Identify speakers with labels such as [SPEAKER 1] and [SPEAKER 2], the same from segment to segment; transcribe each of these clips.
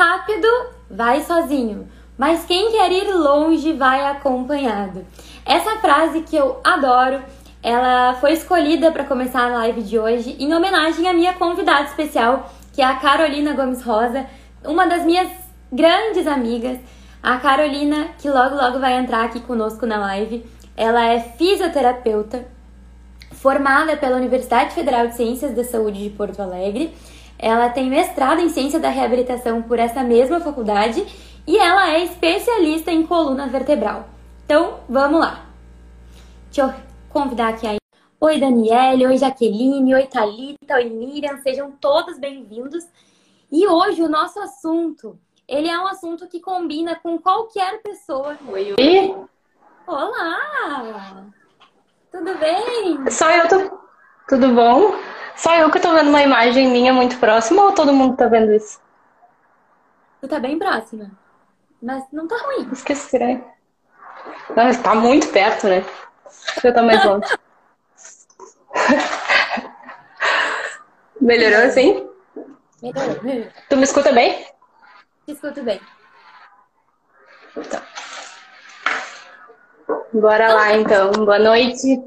[SPEAKER 1] rápido, vai sozinho. Mas quem quer ir longe, vai acompanhado. Essa frase que eu adoro, ela foi escolhida para começar a live de hoje em homenagem à minha convidada especial, que é a Carolina Gomes Rosa, uma das minhas grandes amigas. A Carolina, que logo logo vai entrar aqui conosco na live. Ela é fisioterapeuta, formada pela Universidade Federal de Ciências da Saúde de Porto Alegre. Ela tem mestrado em Ciência da Reabilitação por essa mesma faculdade e ela é especialista em coluna vertebral. Então, vamos lá. Deixa eu convidar aqui a Oi, Daniele, oi, Jaqueline, oi, Thalita, oi, Miriam, sejam todos bem-vindos. E hoje o nosso assunto, ele é um assunto que combina com qualquer pessoa.
[SPEAKER 2] Oi, oi.
[SPEAKER 1] Olá! Tudo bem?
[SPEAKER 2] Só eu tô... Tudo bom? Só eu que tô vendo uma imagem minha muito próxima ou todo mundo tá vendo isso?
[SPEAKER 1] Tu tá bem próxima. Mas não tá ruim.
[SPEAKER 2] Esqueci, né? Mas tá muito perto, né? Eu estar mais longe. Melhorou assim?
[SPEAKER 1] Melhorou.
[SPEAKER 2] Tu me escuta bem?
[SPEAKER 1] Te escuto bem.
[SPEAKER 2] Tá. Bora lá então. Boa noite.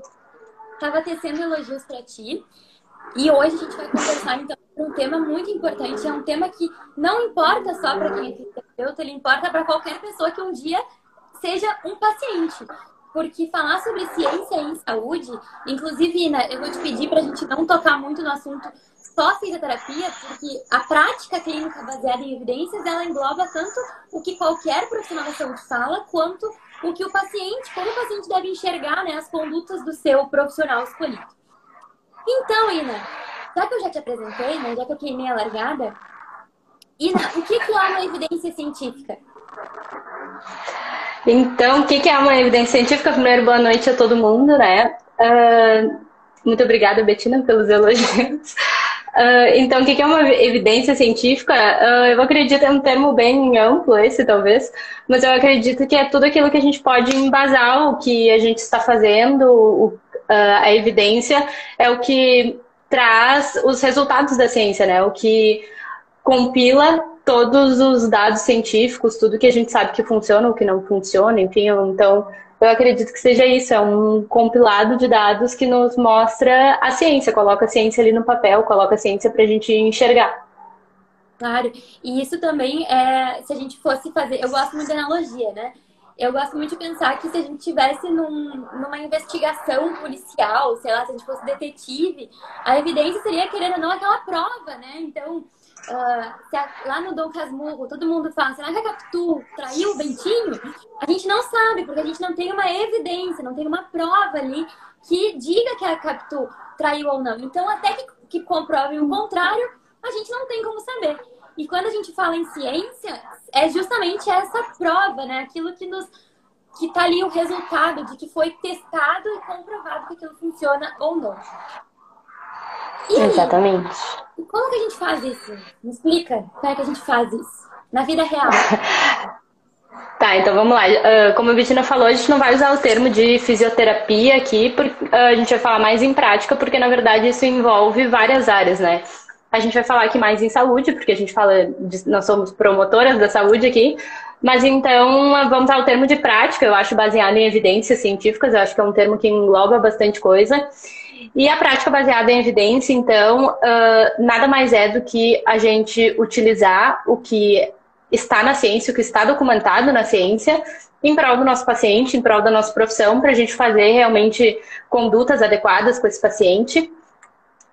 [SPEAKER 1] Tava tecendo elogios para ti. E hoje a gente vai conversar então um tema muito importante. É um tema que não importa só para quem é fisioterapeuta, ele importa para qualquer pessoa que um dia seja um paciente. Porque falar sobre ciência em saúde, inclusive, né, eu vou te pedir para a gente não tocar muito no assunto só fisioterapia, porque a prática clínica baseada em evidências, ela engloba tanto o que qualquer profissional da saúde fala, quanto o que o paciente, como o paciente deve enxergar né, as condutas do seu profissional escolhido. Então, Ina, já que eu já te apresentei, né, já que eu queimei a largada, Ina, o que, que é uma evidência científica?
[SPEAKER 2] Então, o que é uma evidência científica? Primeiro, boa noite a todo mundo, né? Uh, muito obrigada, Betina, pelos elogios. Uh, então, o que é uma evidência científica? Uh, eu acredito, é um termo bem amplo esse, talvez, mas eu acredito que é tudo aquilo que a gente pode embasar o que a gente está fazendo, o, a evidência é o que traz os resultados da ciência, né? O que compila todos os dados científicos, tudo que a gente sabe que funciona ou que não funciona, enfim, então eu acredito que seja isso, é um compilado de dados que nos mostra a ciência, coloca a ciência ali no papel, coloca a ciência para a gente enxergar.
[SPEAKER 1] Claro, e isso também é, se a gente fosse fazer, eu gosto muito de analogia, né? Eu gosto muito de pensar que se a gente tivesse num, numa investigação policial, sei lá, se a gente fosse detetive, a evidência seria, querendo ou não, aquela prova, né? Então, Uh, a, lá no Dom Casmurro, todo mundo fala, será que a Capitu traiu o Bentinho? A gente não sabe, porque a gente não tem uma evidência, não tem uma prova ali que diga que a Capitu traiu ou não. Então, até que, que comprove o contrário, a gente não tem como saber. E quando a gente fala em ciência, é justamente essa prova, né? Aquilo que nos que tá ali o resultado de que foi testado e comprovado que aquilo funciona ou não.
[SPEAKER 2] E Exatamente.
[SPEAKER 1] Aí, como que a gente faz isso? Me explica como é que a gente faz isso na vida real.
[SPEAKER 2] Tá, então vamos lá. Uh, como a Bettina falou, a gente não vai usar o termo de fisioterapia aqui, uh, a gente vai falar mais em prática, porque na verdade isso envolve várias áreas, né? A gente vai falar aqui mais em saúde, porque a gente fala, de, nós somos promotoras da saúde aqui, mas então vamos ao termo de prática, eu acho baseado em evidências científicas, eu acho que é um termo que engloba bastante coisa. E a prática baseada em evidência, então, uh, nada mais é do que a gente utilizar o que está na ciência, o que está documentado na ciência, em prol do nosso paciente, em prol da nossa profissão, para a gente fazer realmente condutas adequadas com esse paciente.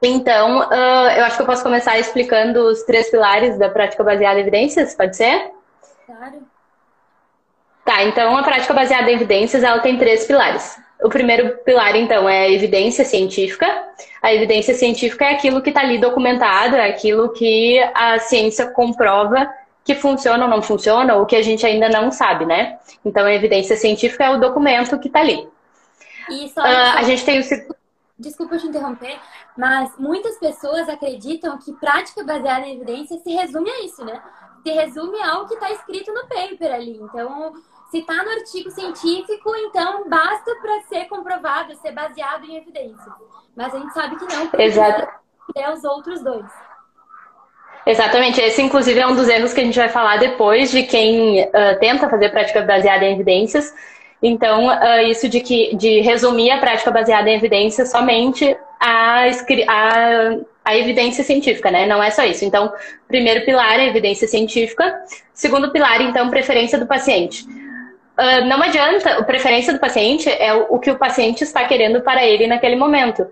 [SPEAKER 2] Então, uh, eu acho que eu posso começar explicando os três pilares da prática baseada em evidências, pode ser?
[SPEAKER 1] Claro.
[SPEAKER 2] Tá, então a prática baseada em evidências, ela tem três pilares. O primeiro pilar, então, é a evidência científica. A evidência científica é aquilo que está ali documentado, é aquilo que a ciência comprova que funciona ou não funciona, ou que a gente ainda não sabe, né? Então, a evidência científica é o documento que está ali.
[SPEAKER 1] E só, uh, a gente tem o... Desculpa te interromper, mas muitas pessoas acreditam que prática baseada em evidência se resume a isso, né? Se resume ao que está escrito no paper ali. Então, se está no artigo científico, então basta para ser comprovado, ser baseado em evidências. Mas a gente sabe que não, porque
[SPEAKER 2] Exato.
[SPEAKER 1] é os outros dois.
[SPEAKER 2] Exatamente, esse inclusive é um dos erros que a gente vai falar depois de quem uh, tenta fazer prática baseada em evidências. Então, uh, isso de, que, de resumir a prática baseada em evidências somente a, a, a, evidência científica, né? Não é só isso. Então, primeiro pilar é evidência científica. Segundo pilar, então, preferência do paciente. Uh, não adianta, a preferência do paciente é o, o que o paciente está querendo para ele naquele momento.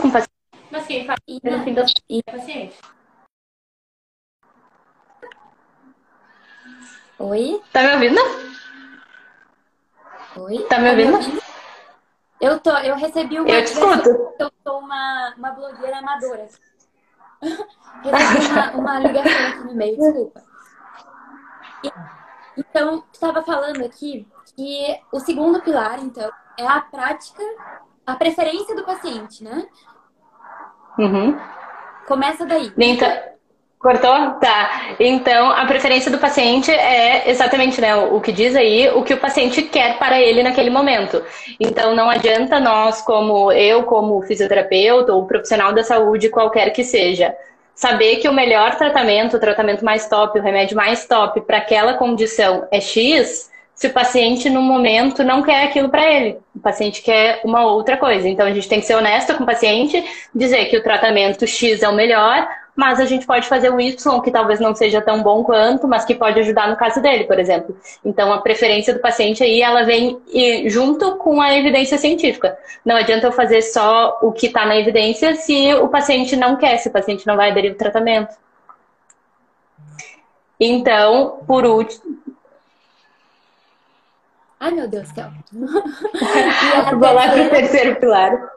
[SPEAKER 2] Com paciente. Mas quem faz no fim das é paciente.
[SPEAKER 1] Oi?
[SPEAKER 2] Tá me ouvindo?
[SPEAKER 1] Oi?
[SPEAKER 2] Tá me ouvindo? Tá me ouvindo?
[SPEAKER 1] Eu tô, eu recebi uma.
[SPEAKER 2] Eu te escuto.
[SPEAKER 1] Eu sou uma, uma blogueira amadora. recebi uma, uma ligação aqui no meio, desculpa. E, então, estava falando aqui que o segundo pilar, então, é a prática a preferência do paciente, né?
[SPEAKER 2] Uhum.
[SPEAKER 1] Começa daí.
[SPEAKER 2] Então, cortou? Tá. Então, a preferência do paciente é exatamente né, o que diz aí, o que o paciente quer para ele naquele momento. Então, não adianta nós, como eu, como fisioterapeuta ou profissional da saúde, qualquer que seja, saber que o melhor tratamento, o tratamento mais top, o remédio mais top para aquela condição é X se o paciente no momento não quer aquilo para ele. O paciente quer uma outra coisa. Então a gente tem que ser honesto com o paciente, dizer que o tratamento X é o melhor, mas a gente pode fazer o Y, que talvez não seja tão bom quanto, mas que pode ajudar no caso dele, por exemplo. Então a preferência do paciente aí, ela vem junto com a evidência científica. Não adianta eu fazer só o que está na evidência se o paciente não quer, se o paciente não vai aderir ao tratamento. Então, por último,
[SPEAKER 1] Ai, meu Deus do céu.
[SPEAKER 2] Vou lá para o terceiro pilar.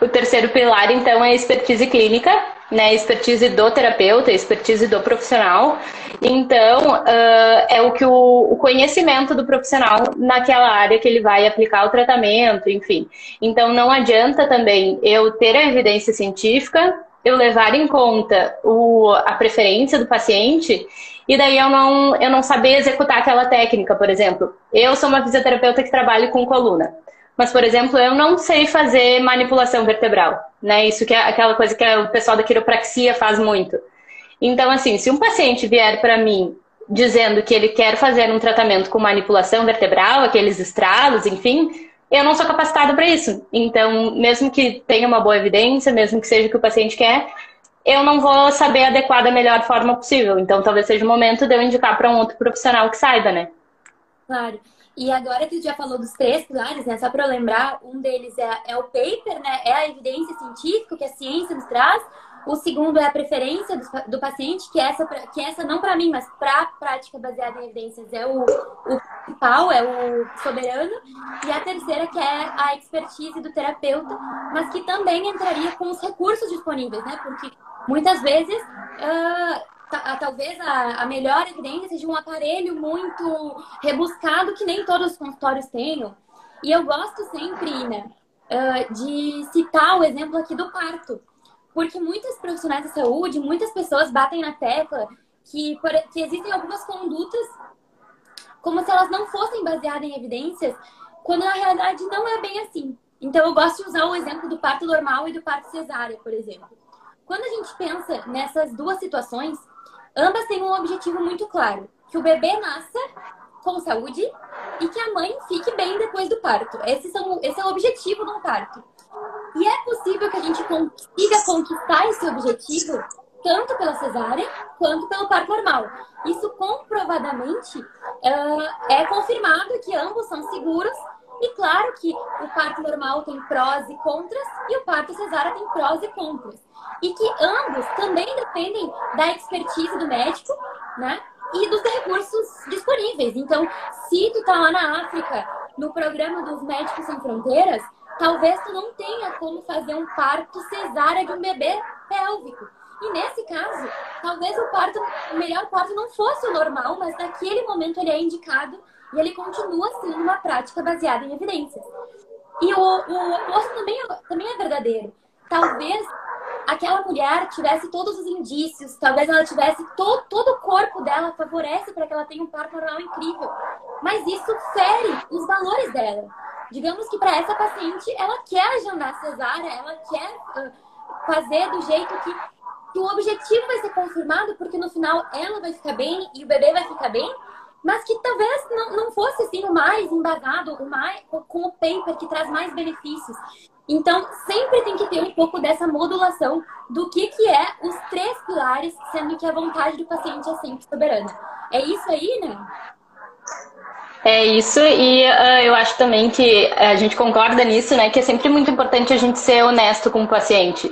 [SPEAKER 2] O terceiro pilar, então, é a expertise clínica, né? Expertise do terapeuta, expertise do profissional. Então, uh, é o que o, o, conhecimento do profissional naquela área que ele vai aplicar o tratamento, enfim. Então, não adianta também eu ter a evidência científica, eu levar em conta o, a preferência do paciente e daí eu não, eu não saber executar aquela técnica, por exemplo. Eu sou uma fisioterapeuta que trabalha com coluna. Mas, por exemplo, eu não sei fazer manipulação vertebral, né? Isso que é aquela coisa que o pessoal da quiropraxia faz muito. Então, assim, se um paciente vier para mim dizendo que ele quer fazer um tratamento com manipulação vertebral, aqueles estralos, enfim, eu não sou capacitada para isso. Então, mesmo que tenha uma boa evidência, mesmo que seja o que o paciente quer, eu não vou saber adequar da melhor forma possível. Então, talvez seja o momento de eu indicar para um outro profissional que saiba, né?
[SPEAKER 1] Claro. E agora que tu já falou dos três pilares, né? Só para lembrar, um deles é, é o paper, né? É a evidência científica que a ciência nos traz. O segundo é a preferência do, do paciente, que essa, que essa não para mim, mas para a prática baseada em evidências é o, o principal, é o soberano. E a terceira que é a expertise do terapeuta, mas que também entraria com os recursos disponíveis, né? Porque muitas vezes uh, talvez a, a, melhor evidência seja um aparelho muito rebuscado que nem todos os consultórios tenham. E eu gosto sempre, uh, de citar o exemplo aqui do parto. Porque muitos profissionais de saúde, muitas pessoas batem na tecla que, por, que existem algumas condutas como se elas não fossem baseadas em evidências, quando na realidade não é bem assim. Então eu gosto de usar o exemplo do parto normal e do parto cesárea, por exemplo. Quando a gente pensa nessas duas situações, ambas têm um objetivo muito claro: que o bebê nasça com saúde e que a mãe fique bem depois do parto. Esse, são, esse é o objetivo um parto. E é possível que a gente consiga conquistar esse objetivo tanto pela cesárea quanto pelo parto normal. Isso comprovadamente uh, é confirmado que ambos são seguros. E claro que o parto normal tem prós e contras e o parto cesárea tem prós e contras. E que ambos também dependem da expertise do médico, né? E dos recursos disponíveis. Então, se tu tá lá na África, no programa dos Médicos Sem Fronteiras, talvez tu não tenha como fazer um parto cesárea de um bebê pélvico. E nesse caso, talvez o parto, o melhor parto não fosse o normal, mas naquele momento ele é indicado e ele continua sendo uma prática baseada em evidências. E o, o oposto também, é, também é verdadeiro. Talvez aquela mulher tivesse todos os indícios, talvez ela tivesse to, todo o corpo dela favorece para que ela tenha um parto normal incrível, mas isso fere os valores dela. Digamos que para essa paciente, ela quer agendar cesárea, ela quer uh, fazer do jeito que, que o objetivo vai ser confirmado, porque no final ela vai ficar bem e o bebê vai ficar bem, mas que talvez não, não fosse assim o mais embasado, o mais com o paper que traz mais benefícios. Então, sempre tem que ter um pouco dessa modulação do que, que é os três pilares, sendo que a vontade do paciente é sempre soberana. É isso aí, né?
[SPEAKER 2] É isso, e uh, eu acho também que a gente concorda nisso, né? Que é sempre muito importante a gente ser honesto com o paciente.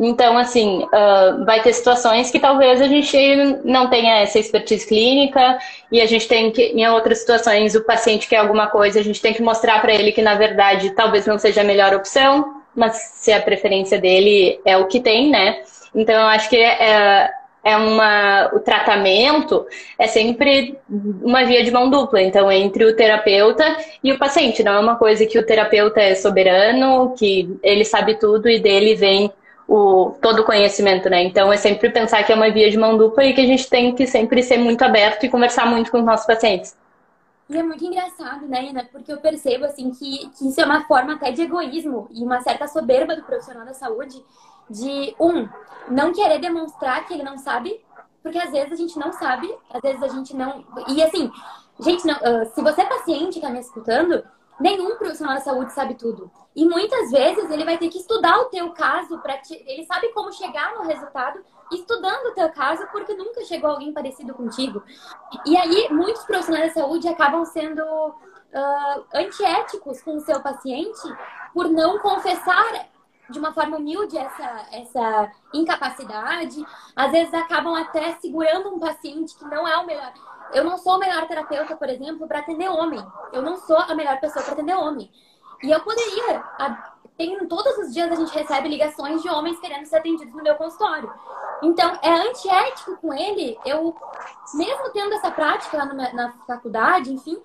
[SPEAKER 2] Então, assim, uh, vai ter situações que talvez a gente não tenha essa expertise clínica e a gente tem que, em outras situações, o paciente quer alguma coisa, a gente tem que mostrar para ele que, na verdade, talvez não seja a melhor opção, mas se a preferência dele é o que tem, né? Então, eu acho que é, é uma, o tratamento é sempre uma via de mão dupla, então, entre o terapeuta e o paciente. Não é uma coisa que o terapeuta é soberano, que ele sabe tudo e dele vem o, todo o conhecimento, né? Então é sempre pensar que é uma via de mão dupla e que a gente tem que sempre ser muito aberto e conversar muito com os nossos pacientes.
[SPEAKER 1] E é muito engraçado, né, Ana? Porque eu percebo, assim, que, que isso é uma forma até de egoísmo e uma certa soberba do profissional da saúde de, um, não querer demonstrar que ele não sabe, porque às vezes a gente não sabe, às vezes a gente não... E assim, gente, não, uh, se você é paciente e tá me escutando, nenhum profissional da saúde sabe tudo. E muitas vezes ele vai ter que estudar o teu caso para te... ele sabe como chegar no resultado estudando o teu caso porque nunca chegou alguém parecido contigo. E aí muitos profissionais da saúde acabam sendo uh, antiéticos com o seu paciente por não confessar de uma forma humilde essa, essa incapacidade. Às vezes acabam até segurando um paciente que não é o melhor. Eu não sou a melhor terapeuta, por exemplo, para atender homem. Eu não sou a melhor pessoa para atender homem. E eu poderia. Tem, todos os dias a gente recebe ligações de homens querendo ser atendidos no meu consultório. Então, é antiético com ele, eu, mesmo tendo essa prática lá na, na faculdade, enfim,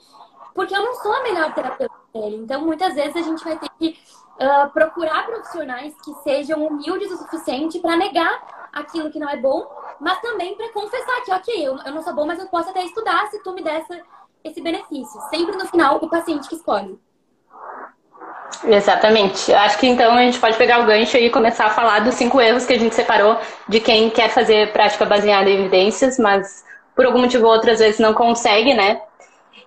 [SPEAKER 1] porque eu não sou a melhor terapeuta dele. Então, muitas vezes a gente vai ter que uh, procurar profissionais que sejam humildes o suficiente para negar aquilo que não é bom, mas também para confessar que, ok, eu, eu não sou bom, mas eu posso até estudar se tu me der essa, esse benefício. Sempre no final, o paciente que escolhe.
[SPEAKER 2] Exatamente. Acho que então a gente pode pegar o gancho e começar a falar dos cinco erros que a gente separou de quem quer fazer prática baseada em evidências, mas por algum motivo ou outro às vezes não consegue, né?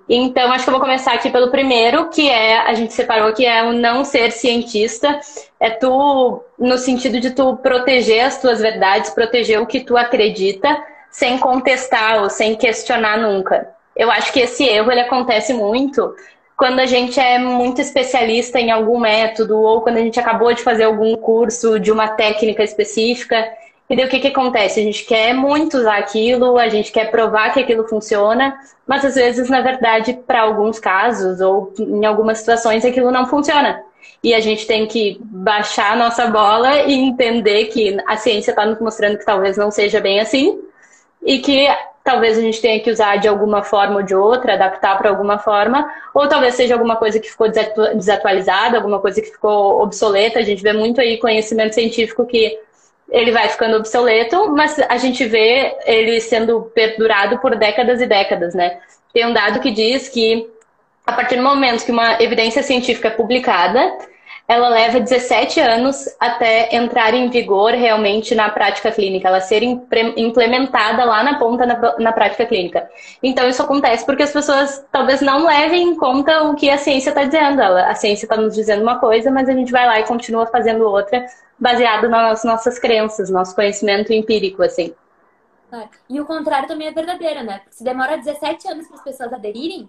[SPEAKER 2] Então, acho que eu vou começar aqui pelo primeiro, que é, a gente separou que é o não ser cientista. É tu, no sentido de tu proteger as tuas verdades, proteger o que tu acredita, sem contestar ou sem questionar nunca. Eu acho que esse erro, ele acontece muito quando a gente é muito especialista em algum método ou quando a gente acabou de fazer algum curso de uma técnica específica e daí o que, que acontece? A gente quer muito usar aquilo, a gente quer provar que aquilo funciona, mas às vezes, na verdade, para alguns casos ou em algumas situações, aquilo não funciona. E a gente tem que baixar a nossa bola e entender que a ciência está nos mostrando que talvez não seja bem assim e que talvez a gente tenha que usar de alguma forma ou de outra, adaptar para alguma forma, ou talvez seja alguma coisa que ficou desatualizada, alguma coisa que ficou obsoleta. A gente vê muito aí conhecimento científico que ele vai ficando obsoleto, mas a gente vê ele sendo perdurado por décadas e décadas, né? Tem um dado que diz que a partir do momento que uma evidência científica é publicada, ela leva 17 anos até entrar em vigor realmente na prática clínica, ela ser implementada lá na ponta na, na prática clínica. Então isso acontece porque as pessoas talvez não levem em conta o que a ciência está dizendo. Ela, a ciência está nos dizendo uma coisa, mas a gente vai lá e continua fazendo outra, baseado nas nossas crenças, nosso conhecimento empírico, assim.
[SPEAKER 1] É. E o contrário também é verdadeiro, né? Se demora 17 anos para as pessoas aderirem,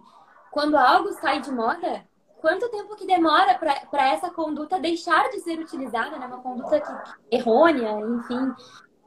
[SPEAKER 1] quando algo sai de moda, quanto tempo que demora para essa conduta deixar de ser utilizada, né? Uma conduta que, errônea, enfim.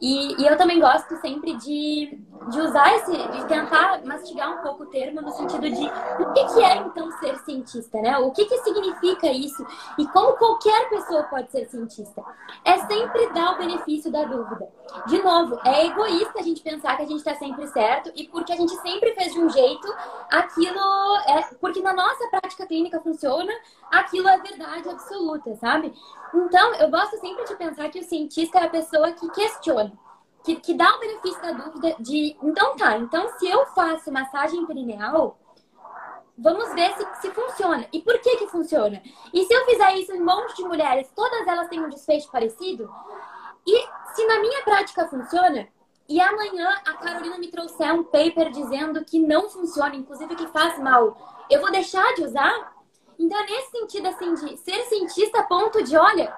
[SPEAKER 1] E, e, eu também gosto sempre de, de usar esse, de tentar mastigar um pouco o termo no sentido de o que, que é então ser cientista, né? O que, que significa isso e como qualquer pessoa pode ser cientista. É sempre dar o benefício da dúvida. De novo, é egoísta a gente pensar que a gente está sempre certo e porque a gente sempre fez de um jeito, aquilo é. Porque na nossa prática clínica funciona, aquilo é verdade absoluta, sabe? Então, eu gosto sempre de pensar que o cientista é a pessoa que questiona, que, que dá o benefício da dúvida de, então tá, então se eu faço massagem perineal, vamos ver se, se funciona. E por que que funciona? E se eu fizer isso em um monte de mulheres, todas elas têm um desfecho parecido? E se na minha prática funciona, e amanhã a Carolina me trouxer um paper dizendo que não funciona, inclusive que faz mal, eu vou deixar de usar? Então, é nesse sentido, assim, de ser cientista a ponto de, olha,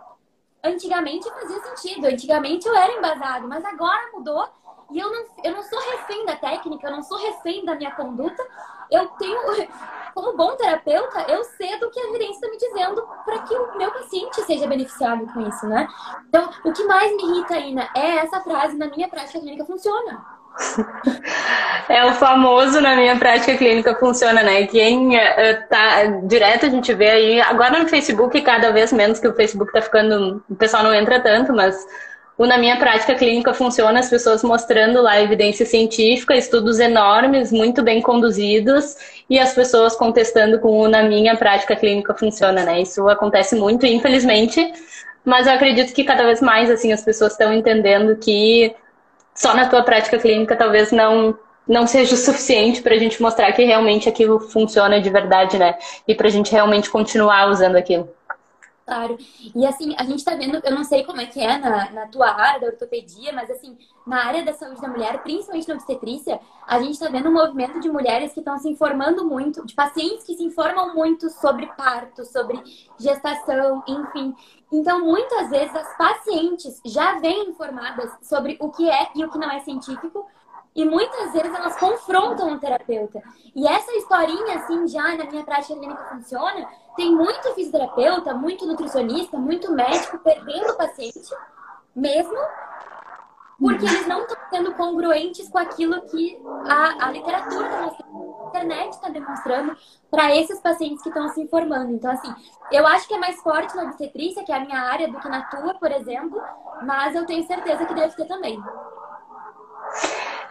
[SPEAKER 1] antigamente fazia sentido, antigamente eu era embasado, mas agora mudou e eu não, eu não sou refém da técnica, eu não sou refém da minha conduta. Eu tenho, como bom terapeuta, eu sei do que a evidência está me dizendo para que o meu paciente seja beneficiado com isso, né? Então, o que mais me irrita, Ina, é essa frase na minha prática clínica funciona.
[SPEAKER 2] É o famoso na minha prática clínica funciona, né? Quem uh, tá direto a gente vê aí, agora no Facebook cada vez menos que o Facebook tá ficando, o pessoal não entra tanto, mas o na minha prática clínica funciona as pessoas mostrando lá evidência científica, estudos enormes, muito bem conduzidos e as pessoas contestando com o na minha prática clínica funciona, né? Isso acontece muito, infelizmente, mas eu acredito que cada vez mais assim as pessoas estão entendendo que só na tua prática clínica talvez não não seja o suficiente para a gente mostrar que realmente aquilo funciona de verdade, né? E para a gente realmente continuar usando aquilo.
[SPEAKER 1] Claro. E assim, a gente tá vendo, eu não sei como é que é na, na tua área da ortopedia, mas assim, na área da saúde da mulher, principalmente na obstetrícia, a gente tá vendo um movimento de mulheres que estão se informando muito, de pacientes que se informam muito sobre parto, sobre gestação, enfim. Então, muitas vezes as pacientes já vêm informadas sobre o que é e o que não é científico, e muitas vezes elas confrontam o terapeuta. E essa historinha, assim, já na minha prática clínica funciona, tem muito fisioterapeuta, muito nutricionista, muito médico perdendo o paciente, mesmo porque eles não estão sendo congruentes com aquilo que a, a literatura está mostrando, a internet está demonstrando para esses pacientes que estão se informando. Então, assim, eu acho que é mais forte na obstetrícia, que é a minha área, do que na tua, por exemplo, mas eu tenho certeza que deve ter também.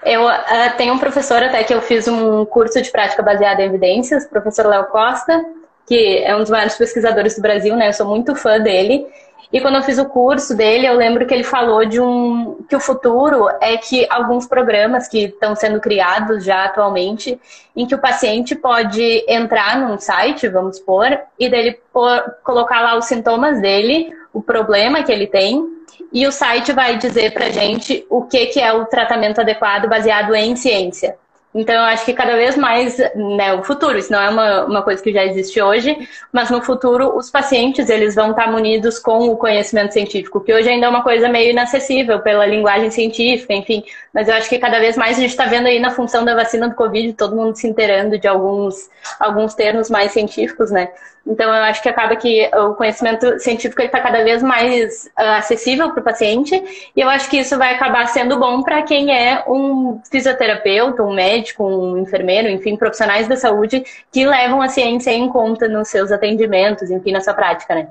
[SPEAKER 2] Eu uh, tenho um professor até que eu fiz um curso de prática baseada em evidências, professor Léo Costa, que é um dos maiores pesquisadores do Brasil, né? Eu sou muito fã dele. E quando eu fiz o curso dele, eu lembro que ele falou de um que o futuro é que alguns programas que estão sendo criados já atualmente, em que o paciente pode entrar num site, vamos supor, e dele por, colocar lá os sintomas dele, o problema que ele tem, e o site vai dizer pra gente o que, que é o tratamento adequado baseado em ciência. Então, eu acho que cada vez mais, né, o futuro, isso não é uma, uma coisa que já existe hoje, mas no futuro os pacientes, eles vão estar munidos com o conhecimento científico, que hoje ainda é uma coisa meio inacessível pela linguagem científica, enfim. Mas eu acho que cada vez mais a gente está vendo aí na função da vacina do Covid, todo mundo se inteirando de alguns, alguns termos mais científicos, né? Então, eu acho que acaba que o conhecimento científico está cada vez mais uh, acessível para o paciente, e eu acho que isso vai acabar sendo bom para quem é um fisioterapeuta, um médico, um enfermeiro, enfim, profissionais da saúde que levam a ciência em conta nos seus atendimentos, enfim, na sua prática, né?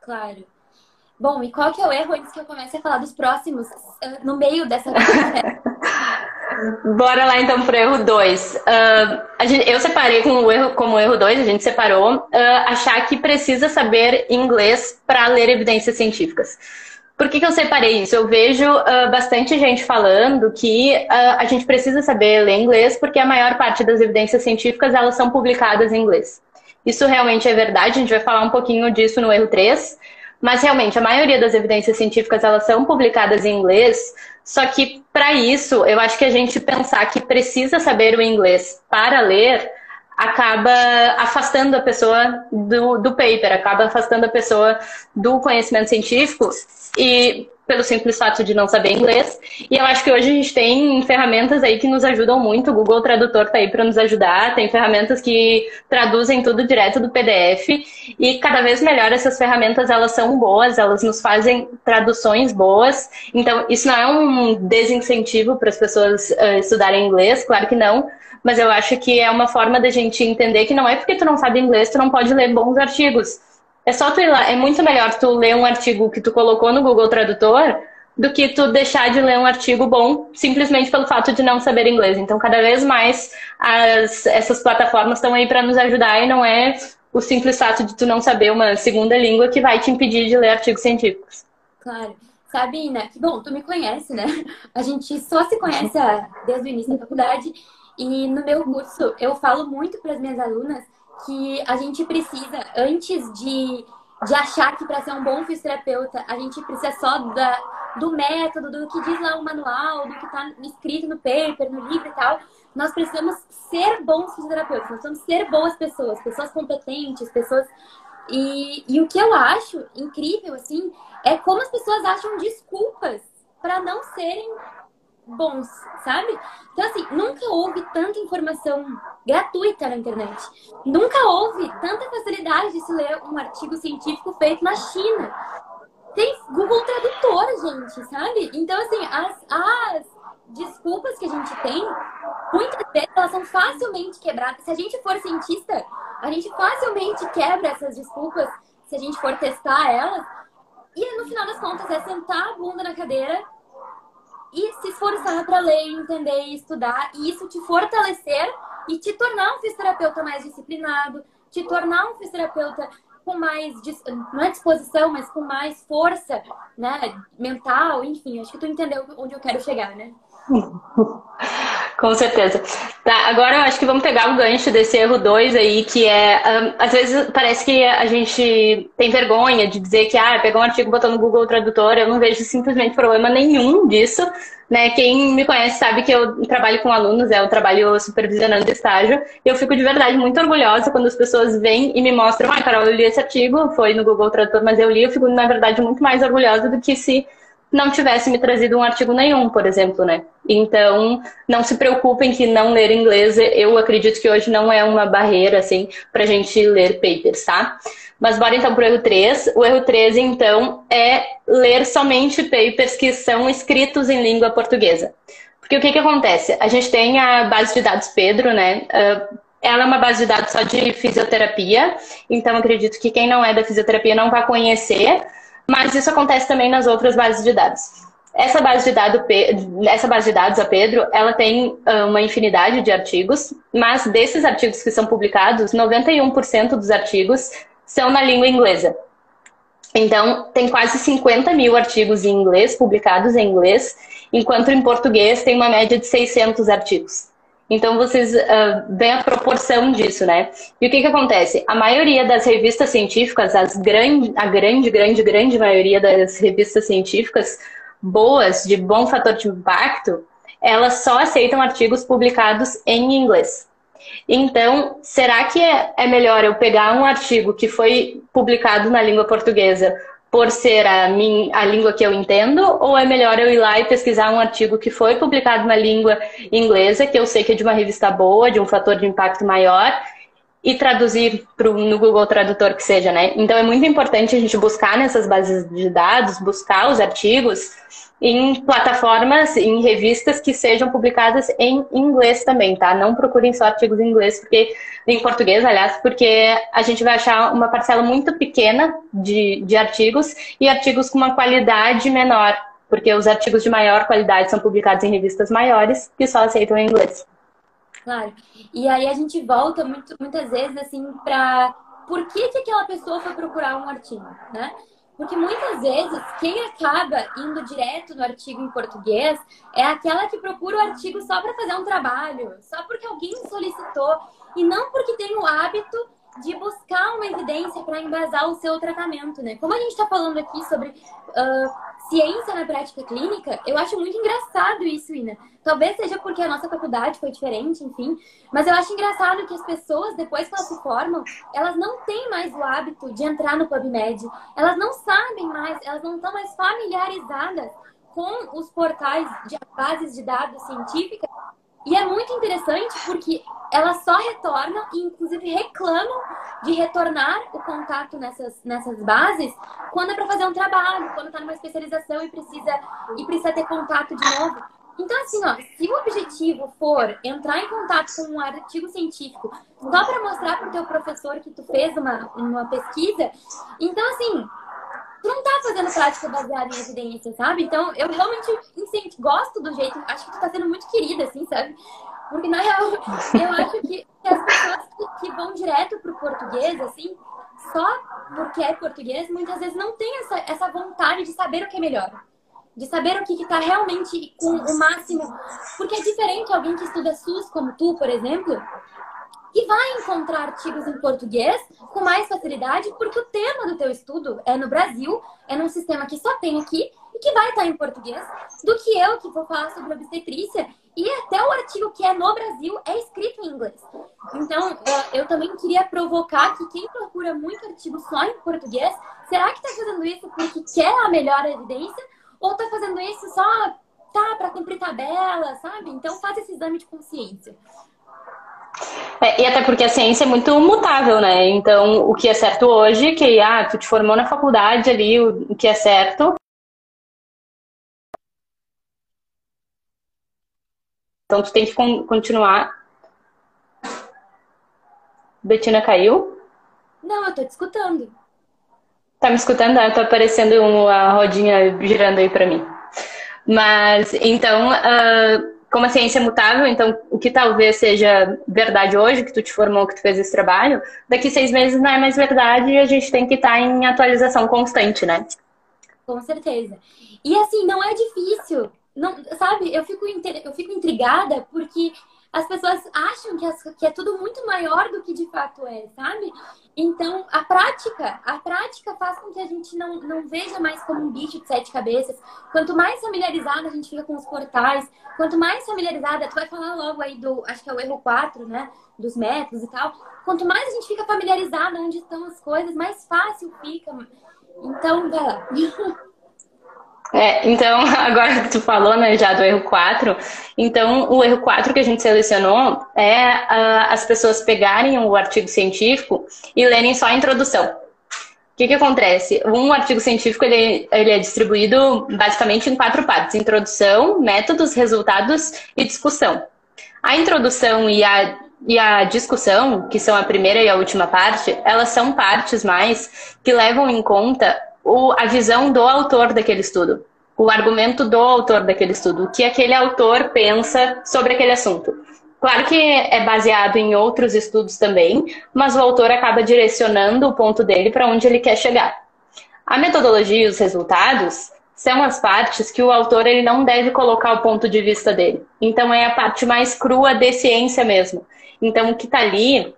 [SPEAKER 1] Claro. Bom, e qual que é o erro antes que eu comece a falar dos próximos no meio dessa
[SPEAKER 2] Bora lá então para o erro 2. Uh, eu separei com o erro, como erro 2, a gente separou, uh, achar que precisa saber inglês para ler evidências científicas. Por que, que eu separei isso? Eu vejo uh, bastante gente falando que a gente precisa saber ler inglês porque a maior parte das evidências científicas elas são publicadas em inglês. Isso realmente é verdade, a gente vai falar um pouquinho disso no erro 3, mas realmente a maioria das evidências científicas elas são publicadas em inglês, só que para isso, eu acho que a gente pensar que precisa saber o inglês para ler acaba afastando a pessoa do, do paper, acaba afastando a pessoa do conhecimento científico. E pelo simples fato de não saber inglês. E eu acho que hoje a gente tem ferramentas aí que nos ajudam muito. O Google Tradutor está aí para nos ajudar. Tem ferramentas que traduzem tudo direto do PDF. E cada vez melhor essas ferramentas, elas são boas, elas nos fazem traduções boas. Então, isso não é um desincentivo para as pessoas uh, estudarem inglês, claro que não. Mas eu acho que é uma forma da gente entender que não é porque tu não sabe inglês, tu não pode ler bons artigos é só tu ir lá. É muito melhor tu ler um artigo que tu colocou no Google Tradutor do que tu deixar de ler um artigo bom simplesmente pelo fato de não saber inglês. Então, cada vez mais as, essas plataformas estão aí para nos ajudar e não é o simples fato de tu não saber uma segunda língua que vai te impedir de ler artigos científicos.
[SPEAKER 1] Claro. Sabe, né? Bom, tu me conhece, né? A gente só se conhece desde o início da faculdade e no meu curso eu falo muito para as minhas alunas que a gente precisa, antes de, de achar que para ser um bom fisioterapeuta, a gente precisa só da, do método, do que diz lá o manual, do que está escrito no paper, no livro e tal. Nós precisamos ser bons fisioterapeutas, nós precisamos ser boas pessoas, pessoas competentes, pessoas. E, e o que eu acho incrível, assim, é como as pessoas acham desculpas para não serem bons, sabe? Então, assim, nunca houve tanta informação gratuita na internet. Nunca houve tanta facilidade de se ler um artigo científico feito na China. Tem Google Tradutor, gente, sabe? Então, assim, as, as desculpas que a gente tem, muitas vezes elas são facilmente quebradas. Se a gente for cientista, a gente facilmente quebra essas desculpas se a gente for testar elas. E no final das contas é sentar a bunda na cadeira e se esforçar para ler, entender e estudar, e isso te fortalecer e te tornar um fisioterapeuta mais disciplinado, te tornar um fisioterapeuta com mais, não é disposição, mas com mais força, né, mental, enfim, acho que tu entendeu onde eu quero chegar, né?
[SPEAKER 2] Com certeza. Tá, agora eu acho que vamos pegar o gancho desse erro 2 aí, que é. Um, às vezes parece que a gente tem vergonha de dizer que, ah, pegou um artigo, botou no Google Tradutor, eu não vejo simplesmente problema nenhum disso. Né? Quem me conhece sabe que eu trabalho com alunos, é, eu trabalho supervisionando estágio. E eu fico de verdade muito orgulhosa quando as pessoas vêm e me mostram, ah, Carol, eu li esse artigo, foi no Google Tradutor, mas eu li, eu fico, na verdade, muito mais orgulhosa do que se não tivesse me trazido um artigo nenhum, por exemplo, né? Então, não se preocupem que não ler inglês, eu acredito que hoje não é uma barreira, assim, pra gente ler papers, tá? Mas bora então pro erro 3. O erro 3, então, é ler somente papers que são escritos em língua portuguesa. Porque o que que acontece? A gente tem a base de dados Pedro, né? Uh, ela é uma base de dados só de fisioterapia, então acredito que quem não é da fisioterapia não vai conhecer, mas isso acontece também nas outras bases de dados. Essa base de, dado, essa base de dados, a Pedro, ela tem ah, uma infinidade de artigos, mas desses artigos que são publicados, 91% dos artigos são na língua inglesa. Então, tem quase 50 mil artigos em inglês, publicados em inglês, enquanto em português tem uma média de 600 artigos. Então vocês uh, veem a proporção disso, né? E o que, que acontece? A maioria das revistas científicas, as grande, a grande, grande, grande maioria das revistas científicas boas, de bom fator de impacto, elas só aceitam artigos publicados em inglês. Então, será que é, é melhor eu pegar um artigo que foi publicado na língua portuguesa por ser a, minha, a língua que eu entendo, ou é melhor eu ir lá e pesquisar um artigo que foi publicado na língua inglesa, que eu sei que é de uma revista boa, de um fator de impacto maior, e traduzir pro, no Google Tradutor que seja, né? Então é muito importante a gente buscar nessas bases de dados, buscar os artigos em plataformas, em revistas que sejam publicadas em inglês também, tá? Não procurem só artigos em inglês, porque em português, aliás, porque a gente vai achar uma parcela muito pequena de, de artigos e artigos com uma qualidade menor, porque os artigos de maior qualidade são publicados em revistas maiores que só aceitam em inglês.
[SPEAKER 1] Claro. E aí a gente volta muito, muitas vezes assim para por que, que aquela pessoa foi procurar um artigo, né? Porque muitas vezes quem acaba indo direto no artigo em português é aquela que procura o artigo só para fazer um trabalho, só porque alguém solicitou e não porque tem o hábito de buscar uma evidência para embasar o seu tratamento, né? Como a gente está falando aqui sobre uh, ciência na prática clínica, eu acho muito engraçado isso, Ina. Talvez seja porque a nossa faculdade foi diferente, enfim. Mas eu acho engraçado que as pessoas, depois que elas se formam, elas não têm mais o hábito de entrar no PubMed. Elas não sabem mais, elas não estão mais familiarizadas com os portais de bases de dados científicas e é muito interessante porque elas só retornam e, inclusive, reclamam de retornar o contato nessas, nessas bases quando é para fazer um trabalho, quando está numa especialização e precisa, e precisa ter contato de novo. Então, assim, ó, se o objetivo for entrar em contato com um artigo científico só para mostrar para o teu professor que tu fez uma, uma pesquisa, então, assim, tu não tá fazendo prática baseada em evidência, sabe? Então, eu realmente gosto do jeito, acho que tu tá sendo muito querida, assim, sabe? Porque, na real, eu acho que, que as pessoas que, que, vão direto pro português, assim, só porque é português, muitas vezes não tem essa, essa vontade de saber o que é melhor. De saber o que está realmente com o máximo. Porque é diferente alguém que estuda SUS, como tu, por exemplo, e vai encontrar artigos em português com mais facilidade, porque o tema do teu estudo é no Brasil, é num sistema que só tem aqui e que vai estar em português, do que eu que vou falar sobre obstetrícia e até o artigo que é no Brasil é escrito em inglês. Então, eu também queria provocar que quem procura muito artigo só em português, será que está fazendo isso porque quer a melhor evidência ou está fazendo isso só tá para cumprir tabela, sabe? Então, faz esse exame de consciência.
[SPEAKER 2] É, e até porque a ciência é muito mutável, né? Então, o que é certo hoje, que ah, tu te formou na faculdade ali, o, que é certo. Então, tu tem que con continuar. Betina caiu?
[SPEAKER 1] Não, eu tô te escutando.
[SPEAKER 2] Tá me escutando? Ah, tá aparecendo uma rodinha girando aí pra mim. Mas, então, uh, como a ciência é mutável, então o que talvez seja verdade hoje, que tu te formou, que tu fez esse trabalho, daqui seis meses não é mais verdade e a gente tem que estar tá em atualização constante, né?
[SPEAKER 1] Com certeza. E assim, não é difícil. Não, sabe, eu fico, eu fico intrigada porque as pessoas acham que, as, que é tudo muito maior do que de fato é, sabe? Então, a prática, a prática faz com que a gente não, não veja mais como um bicho de sete cabeças. Quanto mais familiarizada a gente fica com os portais, quanto mais familiarizada, tu vai falar logo aí do, acho que é o erro 4, né? Dos métodos e tal. Quanto mais a gente fica familiarizada onde estão as coisas, mais fácil fica. Então, vai lá.
[SPEAKER 2] É, então, agora que tu falou né, já do erro 4, então o erro 4 que a gente selecionou é uh, as pessoas pegarem o artigo científico e lerem só a introdução. O que, que acontece? Um artigo científico ele, ele é distribuído basicamente em quatro partes: introdução, métodos, resultados e discussão. A introdução e a e a discussão, que são a primeira e a última parte, elas são partes mais que levam em conta o, a visão do autor daquele estudo, o argumento do autor daquele estudo, o que aquele autor pensa sobre aquele assunto. Claro que é baseado em outros estudos também, mas o autor acaba direcionando o ponto dele para onde ele quer chegar. A metodologia e os resultados são as partes que o autor ele não deve colocar o ponto de vista dele. Então é a parte mais crua de ciência mesmo. Então o que está ali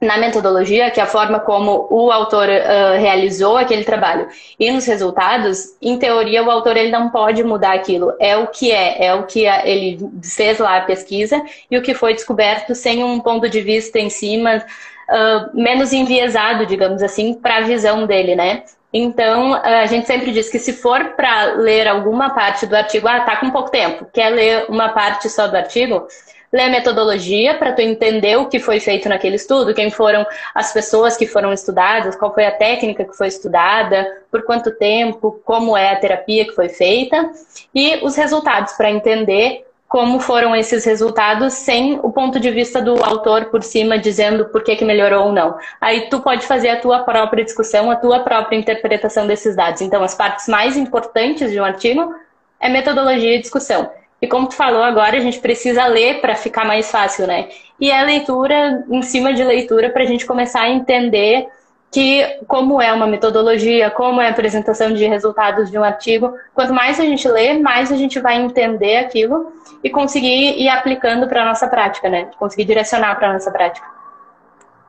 [SPEAKER 2] na metodologia, que é a forma como o autor uh, realizou aquele trabalho, e nos resultados, em teoria, o autor ele não pode mudar aquilo. É o que é, é o que ele fez lá a pesquisa e o que foi descoberto sem um ponto de vista em cima uh, menos enviesado, digamos assim, para a visão dele, né? Então, a gente sempre diz que se for para ler alguma parte do artigo, ah, tá com pouco tempo, quer ler uma parte só do artigo, ler a metodologia para tu entender o que foi feito naquele estudo, quem foram as pessoas que foram estudadas, qual foi a técnica que foi estudada, por quanto tempo, como é a terapia que foi feita e os resultados para entender como foram esses resultados sem o ponto de vista do autor por cima dizendo por que, que melhorou ou não. Aí tu pode fazer a tua própria discussão, a tua própria interpretação desses dados. Então, as partes mais importantes de um artigo é metodologia e discussão. E como tu falou agora, a gente precisa ler para ficar mais fácil, né? E é leitura em cima de leitura para a gente começar a entender que como é uma metodologia, como é a apresentação de resultados de um artigo, quanto mais a gente lê, mais a gente vai entender aquilo e conseguir ir aplicando para a nossa prática, né? Conseguir direcionar para a nossa prática.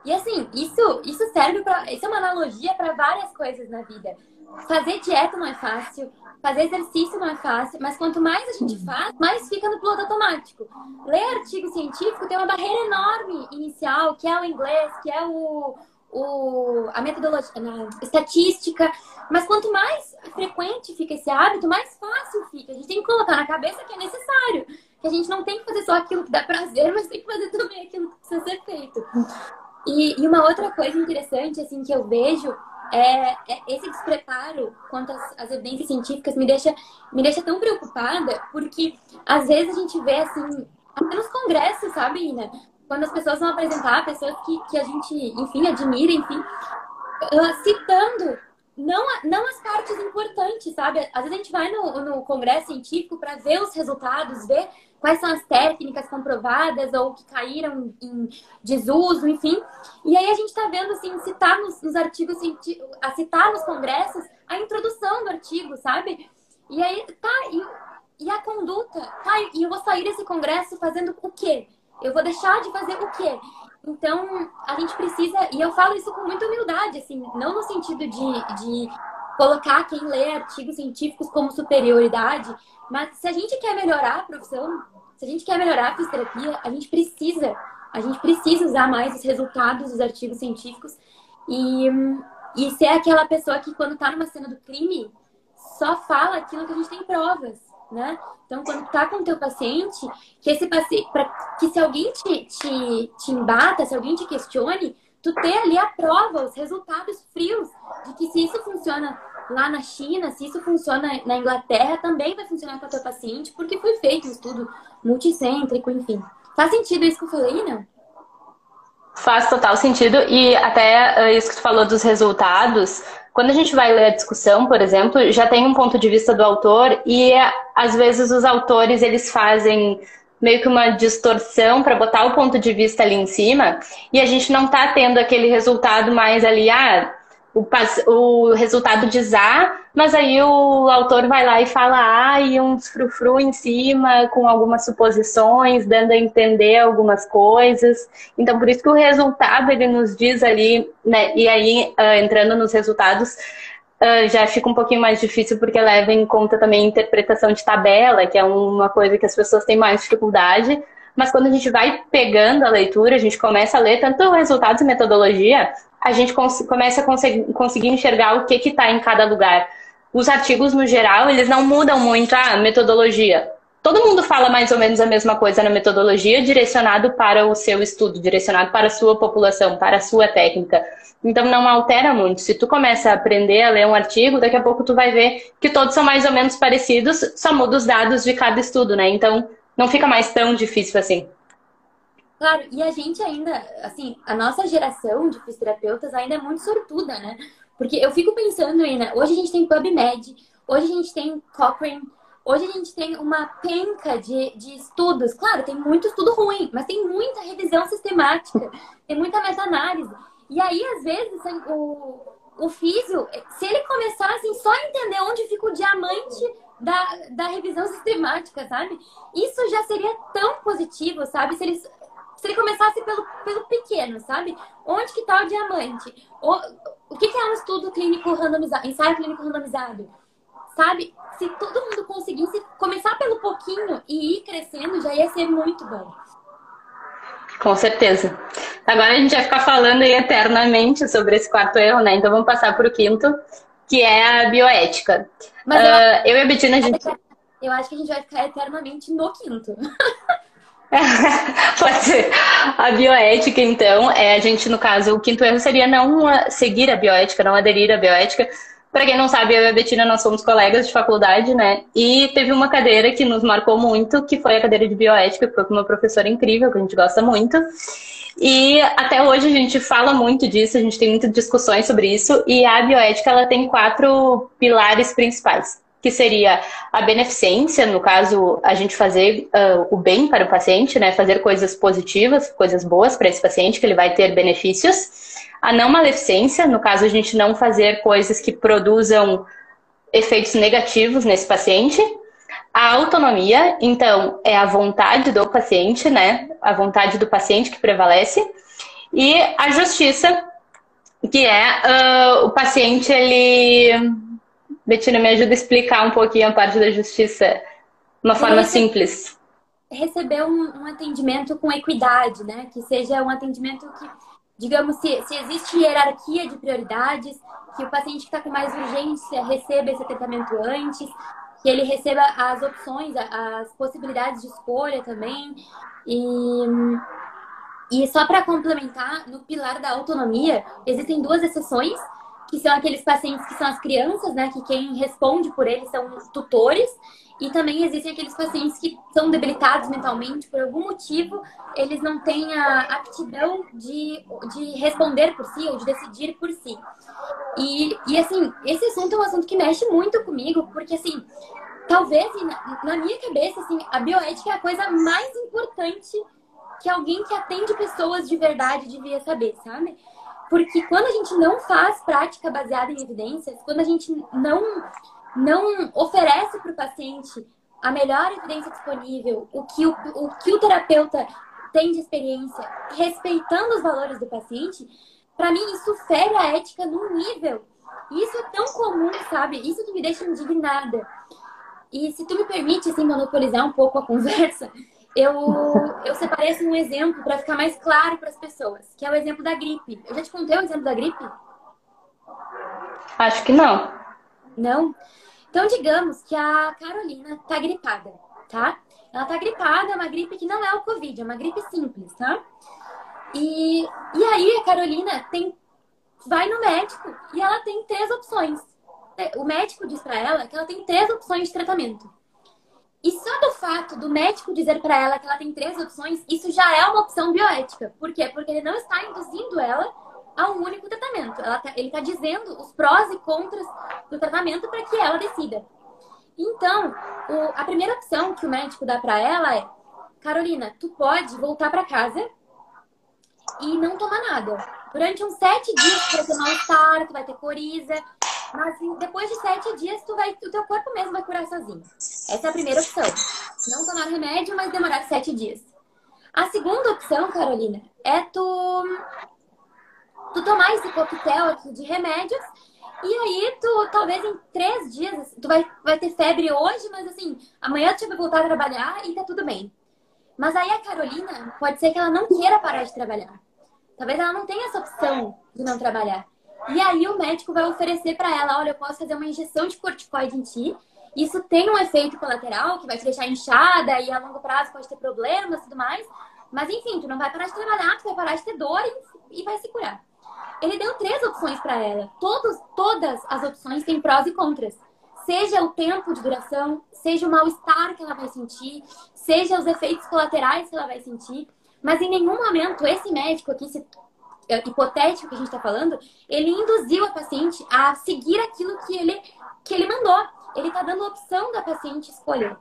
[SPEAKER 1] E assim, isso, isso serve para. Isso é uma analogia para várias coisas na vida. Fazer dieta não é fácil, fazer exercício não é fácil, mas quanto mais a gente faz, mais fica no piloto automático. Ler artigo científico tem uma barreira enorme inicial, que é o inglês, que é o, o, a metodologia, a estatística. Mas quanto mais frequente fica esse hábito, mais fácil fica. A gente tem que colocar na cabeça que é necessário. Que a gente não tem que fazer só aquilo que dá prazer, mas tem que fazer também aquilo que precisa ser feito. E, e uma outra coisa interessante, assim, que eu vejo é, é esse despreparo quanto às, às, evidências científicas me deixa, me deixa tão preocupada, porque às vezes a gente vê, assim, até nos congressos, sabe, Ina? Quando as pessoas vão apresentar, pessoas que, que a gente, enfim, admira, enfim, citando não, não as partes importantes, sabe? Às vezes a gente vai no, no congresso científico para ver os resultados, ver quais são as técnicas comprovadas ou que caíram em desuso, enfim. E aí a gente está vendo, assim, citar nos, nos artigos, a citar nos congressos a introdução do artigo, sabe? E aí, tá, e, e a conduta, tá, e eu vou sair desse congresso fazendo o quê? Eu vou deixar de fazer o quê? Então, a gente precisa, e eu falo isso com muita humildade, assim, não no sentido de, de colocar quem lê artigos científicos como superioridade, mas se a gente quer melhorar a profissão, se a gente quer melhorar a fisioterapia, a gente precisa, a gente precisa usar mais os resultados dos artigos científicos. E, e ser aquela pessoa que quando está numa cena do crime só fala aquilo que a gente tem provas, né? Então, quando tá com o teu paciente, que esse paciente, que se alguém te, te, te embata, se alguém te questione, tu ter ali a prova, os resultados frios de que se isso funciona lá na China, se isso funciona na Inglaterra, também vai funcionar com a tua paciente, porque foi feito um estudo multicêntrico, enfim. Faz sentido isso que eu falei, não?
[SPEAKER 2] Faz total sentido. E até uh, isso que tu falou dos resultados, quando a gente vai ler a discussão, por exemplo, já tem um ponto de vista do autor e às vezes os autores eles fazem meio que uma distorção para botar o ponto de vista ali em cima e a gente não está tendo aquele resultado mais ali, ah, o, o resultado diz A, mas aí o autor vai lá e fala A e um frufru em cima, com algumas suposições, dando a entender algumas coisas. Então, por isso que o resultado ele nos diz ali, né? E aí, uh, entrando nos resultados, uh, já fica um pouquinho mais difícil porque leva em conta também a interpretação de tabela, que é uma coisa que as pessoas têm mais dificuldade. Mas quando a gente vai pegando a leitura, a gente começa a ler tanto resultados e metodologia, a gente começa a conseguir, enxergar o que está em cada lugar. Os artigos, no geral, eles não mudam muito a metodologia. Todo mundo fala mais ou menos a mesma coisa na metodologia, direcionado para o seu estudo, direcionado para a sua população, para a sua técnica. Então não altera muito. Se tu começa a aprender a ler um artigo, daqui a pouco tu vai ver que todos são mais ou menos parecidos, só muda os dados de cada estudo, né? Então não fica mais tão difícil assim.
[SPEAKER 1] Claro, e a gente ainda, assim, a nossa geração de fisioterapeutas ainda é muito sortuda, né? Porque eu fico pensando né? hoje a gente tem PubMed, hoje a gente tem Cochrane, hoje a gente tem uma penca de, de estudos. Claro, tem muito estudo ruim, mas tem muita revisão sistemática, tem muita meta-análise. E aí, às vezes, assim, o, o físio, se ele começasse assim, só entender onde fica o diamante da, da revisão sistemática, sabe? Isso já seria tão positivo, sabe? Se eles se ele começasse pelo, pelo pequeno, sabe? Onde que tá o diamante? O, o que, que é um estudo clínico randomizado, ensaio clínico randomizado? Sabe? Se todo mundo conseguisse começar pelo pouquinho e ir crescendo, já ia ser muito bom.
[SPEAKER 2] Com certeza. Agora a gente vai ficar falando aí eternamente sobre esse quarto erro, né? Então vamos passar para o quinto, que é a bioética.
[SPEAKER 1] Mas eu, uh, eu e a Bettina, a gente... Eu acho que a gente vai ficar eternamente no quinto.
[SPEAKER 2] Pode ser. A bioética, então, é a gente, no caso, o quinto erro seria não seguir a bioética, não aderir à bioética. Para quem não sabe, eu e a Betina, nós somos colegas de faculdade, né? E teve uma cadeira que nos marcou muito, que foi a cadeira de bioética, que foi com uma professora incrível, que a gente gosta muito. E até hoje a gente fala muito disso, a gente tem muitas discussões sobre isso. E a bioética, ela tem quatro pilares principais que seria a beneficência, no caso, a gente fazer uh, o bem para o paciente, né? Fazer coisas positivas, coisas boas para esse paciente, que ele vai ter benefícios. A não maleficência, no caso, a gente não fazer coisas que produzam efeitos negativos nesse paciente. A autonomia, então, é a vontade do paciente, né? A vontade do paciente que prevalece. e a justiça, que é uh, o paciente, ele. Betina, me ajuda a explicar um pouquinho a parte da justiça de uma forma simples.
[SPEAKER 1] Receber um, um, atendimento com equidade, né? Que seja um atendimento que, digamos, se, se existe hierarquia de prioridades, que o paciente que está com mais urgência receba esse tratamento antes, que ele receba as opções, as possibilidades de escolha também. E, e só para complementar, no pilar da autonomia, existem duas exceções, que são aqueles pacientes que são as crianças, né? Que quem responde por eles são os tutores. E também existem aqueles pacientes que são debilitados mentalmente, por algum motivo, eles não têm a aptidão de, de responder por si ou de decidir por si. E, e assim, esse assunto é um assunto que mexe muito comigo, porque assim, talvez na, na minha cabeça, assim, a bioética é a coisa mais importante que alguém que atende pessoas de verdade devia saber, sabe? Porque quando a gente não faz prática baseada em evidências, quando a gente não, não oferece para o paciente a melhor evidência disponível, o que o, o que o terapeuta tem de experiência, respeitando os valores do paciente, para mim isso fere a ética num nível. Isso é tão comum, sabe? Isso que me deixa indignada. E se tu me permite, assim, monopolizar um pouco a conversa, eu, eu separei assim, um exemplo para ficar mais claro para as pessoas, que é o exemplo da gripe. Eu já te contei o exemplo da gripe?
[SPEAKER 2] Acho que não.
[SPEAKER 1] Não? Então, digamos que a Carolina tá gripada, tá? Ela tá gripada, é uma gripe que não é o Covid, é uma gripe simples, tá? E, e aí a Carolina tem, vai no médico e ela tem três opções. O médico diz para ela que ela tem três opções de tratamento. E só do fato do médico dizer para ela que ela tem três opções, isso já é uma opção bioética. Por quê? Porque ele não está induzindo ela a um único tratamento. Tá, ele está dizendo os prós e contras do tratamento para que ela decida. Então, o, a primeira opção que o médico dá para ela é: Carolina, tu pode voltar para casa e não tomar nada. Durante uns sete dias tu vai ter mal-estar, tu vai ter coriza, mas depois de sete dias tu vai, o teu corpo mesmo vai curar sozinho. Essa é a primeira opção. Não tomar remédio, mas demorar sete dias. A segunda opção, Carolina, é tu, tu tomar esse coquetel aqui de remédios e aí tu, talvez em três dias, tu vai, vai ter febre hoje, mas assim, amanhã tu vai voltar a trabalhar e tá tudo bem. Mas aí a Carolina, pode ser que ela não queira parar de trabalhar. Talvez ela não tenha essa opção de não trabalhar. E aí o médico vai oferecer para ela, olha, eu posso fazer uma injeção de corticoide em ti. Isso tem um efeito colateral que vai te deixar inchada e a longo prazo pode ter problemas e tudo mais. Mas enfim, tu não vai parar de trabalhar, tu vai parar de ter dor e, e vai se curar. Ele deu três opções para ela. Todos, todas as opções têm prós e contras seja o tempo de duração, seja o mal-estar que ela vai sentir, seja os efeitos colaterais que ela vai sentir. Mas em nenhum momento esse médico aqui, é, hipotético que a gente está falando, ele induziu a paciente a seguir aquilo que ele, que ele mandou. Ele está dando a opção da paciente escolher.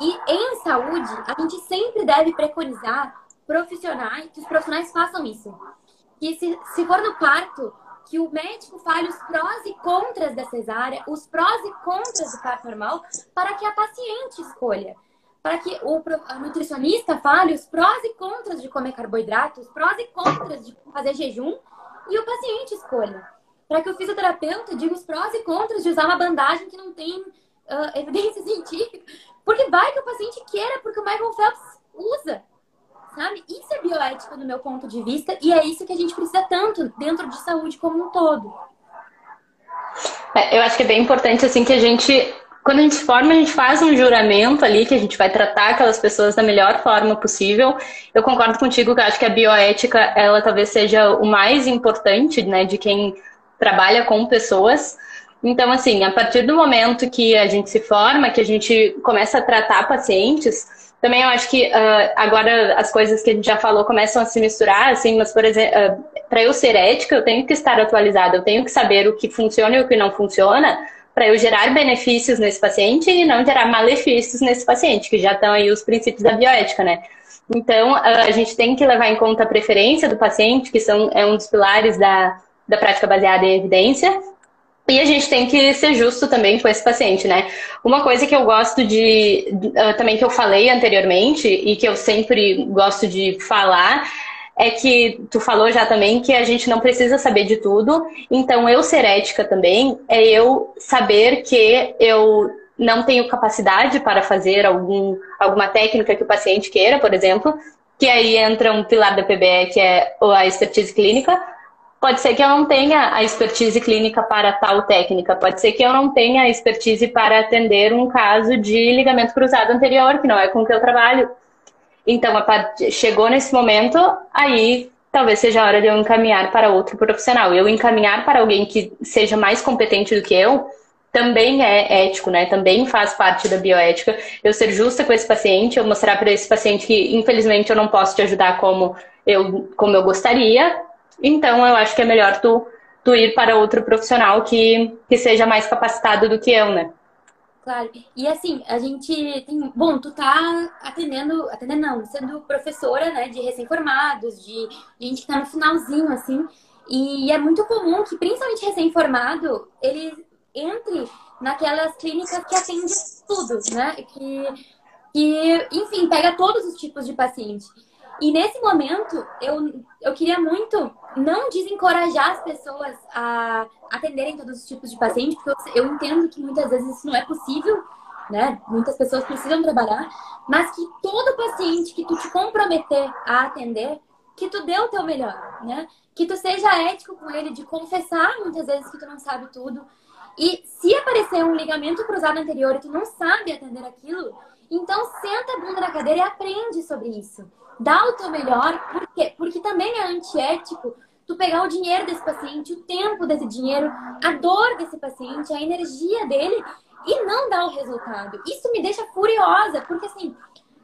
[SPEAKER 1] E em saúde, a gente sempre deve preconizar profissionais, que os profissionais façam isso. Que se, se for no parto, que o médico fale os prós e contras da cesárea, os prós e contras do parto normal, para que a paciente escolha. Para que o nutricionista fale os prós e contras de comer carboidrato, os prós e contras de fazer jejum, e o paciente escolha. Para que o fisioterapeuta diga os prós e contras de usar uma bandagem que não tem uh, evidência científica. Porque vai que o paciente queira, porque o Michael Phelps usa sabe? Isso é bioética do meu ponto de vista e é isso que a gente precisa tanto dentro de saúde como um todo.
[SPEAKER 2] É, eu acho que é bem importante assim que a gente quando a gente se forma, a gente faz um juramento ali que a gente vai tratar aquelas pessoas da melhor forma possível. Eu concordo contigo que acho que a bioética, ela talvez seja o mais importante, né, de quem trabalha com pessoas. Então, assim, a partir do momento que a gente se forma, que a gente começa a tratar pacientes, também eu acho que uh, agora as coisas que a gente já falou começam a se misturar, assim, mas, por exemplo, uh, para eu ser ética, eu tenho que estar atualizada, eu tenho que saber o que funciona e o que não funciona para eu gerar benefícios nesse paciente e não gerar malefícios nesse paciente, que já estão aí os princípios da bioética, né? Então, uh, a gente tem que levar em conta a preferência do paciente, que são, é um dos pilares da, da prática baseada em evidência, e a gente tem que ser justo também com esse paciente, né? Uma coisa que eu gosto de, uh, também que eu falei anteriormente e que eu sempre gosto de falar é que tu falou já também que a gente não precisa saber de tudo. Então, eu ser ética também é eu saber que eu não tenho capacidade para fazer algum, alguma técnica que o paciente queira, por exemplo, que aí entra um pilar da PBE, que é a expertise clínica. Pode ser que eu não tenha a expertise clínica para tal técnica, pode ser que eu não tenha a expertise para atender um caso de ligamento cruzado anterior, que não é com o que eu trabalho. Então, part... chegou nesse momento, aí talvez seja a hora de eu encaminhar para outro profissional. Eu encaminhar para alguém que seja mais competente do que eu, também é ético, né? Também faz parte da bioética. Eu ser justa com esse paciente, eu mostrar para esse paciente que, infelizmente, eu não posso te ajudar como eu, como eu gostaria. Então, eu acho que é melhor tu, tu ir para outro profissional que, que seja mais capacitado do que eu, né?
[SPEAKER 1] Claro. E assim, a gente tem. Bom, tu tá atendendo, atendendo não, sendo professora, né, de recém-formados, de gente que tá no finalzinho, assim. E é muito comum que, principalmente recém-formado, ele entre naquelas clínicas que atendem tudo, né? Que, que, enfim, pega todos os tipos de paciente. E nesse momento, eu, eu queria muito não desencorajar as pessoas a atenderem todos os tipos de paciente, porque eu, entendo que muitas vezes isso não é possível, né? Muitas pessoas precisam trabalhar, mas que todo paciente que tu te comprometer a atender, que tu dê o teu melhor, né? Que tu seja ético com ele, de confessar muitas vezes que tu não sabe tudo, e se aparecer um ligamento cruzado anterior e tu não sabe atender aquilo, então senta a bunda na cadeira e aprende sobre isso. Dá o teu melhor, por quê? Porque também é antiético tu pegar o dinheiro desse paciente, o tempo desse dinheiro, a dor desse paciente, a energia dele e não dar o resultado. Isso me deixa furiosa, porque assim,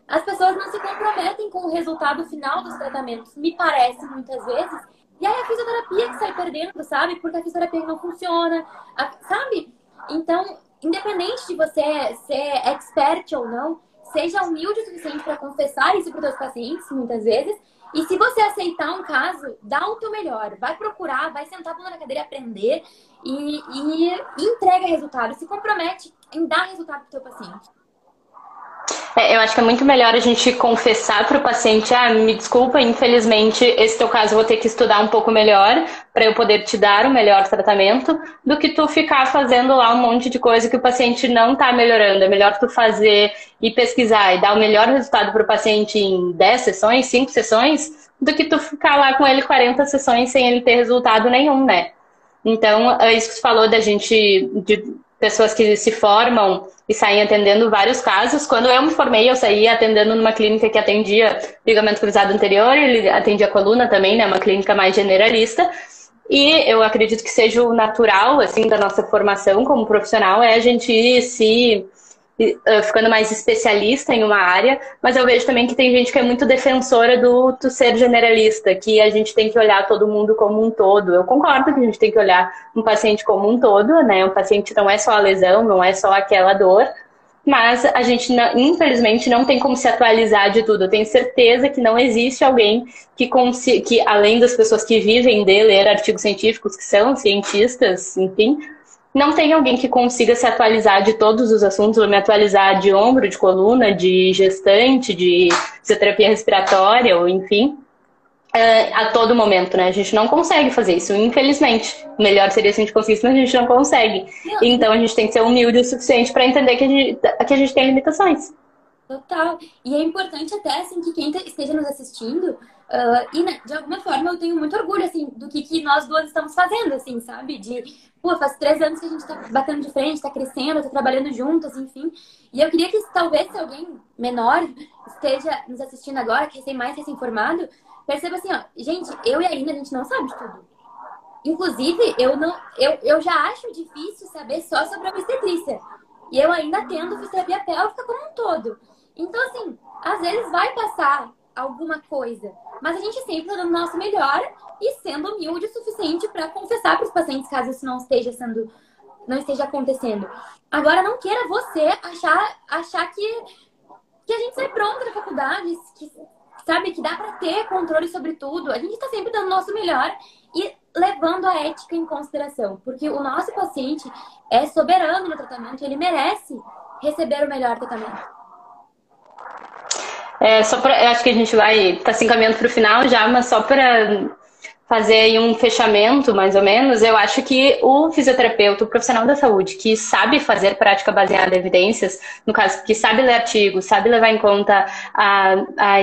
[SPEAKER 1] as pessoas não se comprometem com o resultado final dos tratamentos, me parece muitas vezes, e aí a fisioterapia que sai perdendo, sabe? Porque a fisioterapia não funciona, sabe? Então, independente de você ser expert ou não, seja humilde o suficiente para confessar isso para os seus pacientes, muitas vezes. E se você aceitar um caso, dá o teu melhor. Vai procurar, vai sentar na cadeira aprender e, e entrega resultado. Se compromete em dar resultado para o teu paciente.
[SPEAKER 2] É, eu acho que é muito melhor a gente confessar para o paciente, ah, me desculpa, infelizmente esse teu caso eu vou ter que estudar um pouco melhor para eu poder te dar o melhor tratamento, do que tu ficar fazendo lá um monte de coisa que o paciente não está melhorando. É melhor tu fazer e pesquisar e dar o melhor resultado para o paciente em 10 sessões, 5 sessões, do que tu ficar lá com ele 40 sessões sem ele ter resultado nenhum, né? Então, é isso que você falou da gente, de pessoas que se formam e saem atendendo vários casos. Quando eu me formei, eu saí atendendo numa clínica que atendia ligamento cruzado anterior, ele atendia coluna também, né? Uma clínica mais generalista. E eu acredito que seja o natural, assim, da nossa formação como profissional, é a gente se ficando mais especialista em uma área, mas eu vejo também que tem gente que é muito defensora do, ser generalista, que a gente tem que olhar todo mundo como um todo. Eu concordo que a gente tem que olhar um paciente como um todo, né? Um paciente não é só a lesão, não é só aquela dor, mas a gente, infelizmente, não tem como se atualizar de tudo. Eu tenho certeza que não existe alguém que, que além das pessoas que vivem de ler artigos científicos, que são cientistas, enfim, não tem alguém que consiga se atualizar de todos os assuntos, ou me atualizar de ombro, de coluna, de gestante, de fisioterapia respiratória, ou enfim, é, a todo momento, né? A gente não consegue fazer isso, infelizmente. Melhor seria se a gente conseguisse, mas a gente não consegue. Então a gente tem que ser humilde o suficiente para entender que a, gente, que a gente tem limitações.
[SPEAKER 1] Total. E é importante até, assim, que quem esteja nos assistindo, uh, e né, de alguma forma eu tenho muito orgulho, assim, do que, que nós duas estamos fazendo, assim, sabe? De, pô, faz três anos que a gente tá batendo de frente, tá crescendo, tá trabalhando juntas, enfim. E eu queria que talvez se alguém menor esteja nos assistindo agora, que recém mais recém-formado, perceba assim, ó, gente, eu e a Ina, a gente não sabe de tudo. Inclusive, eu não, eu, eu já acho difícil saber só sobre a obstetrícia. E eu ainda tendo fisioterapia pélvica como um todo. Então, assim, às vezes vai passar alguma coisa, mas a gente sempre tá dando o nosso melhor e sendo humilde o suficiente para confessar para os pacientes caso isso não esteja sendo não esteja acontecendo. Agora não queira você achar achar que que a gente sai pronto da faculdade, que sabe que dá para ter controle sobre tudo. A gente está sempre dando o nosso melhor e levando a ética em consideração, porque o nosso paciente é soberano no tratamento, ele merece receber o melhor tratamento.
[SPEAKER 2] É, só pra, acho que a gente vai estar tá se encaminhando para o final já, mas só para fazer aí um fechamento, mais ou menos, eu acho que o fisioterapeuta, o profissional da saúde, que sabe fazer prática baseada em evidências, no caso, que sabe ler artigos, sabe levar em conta a, a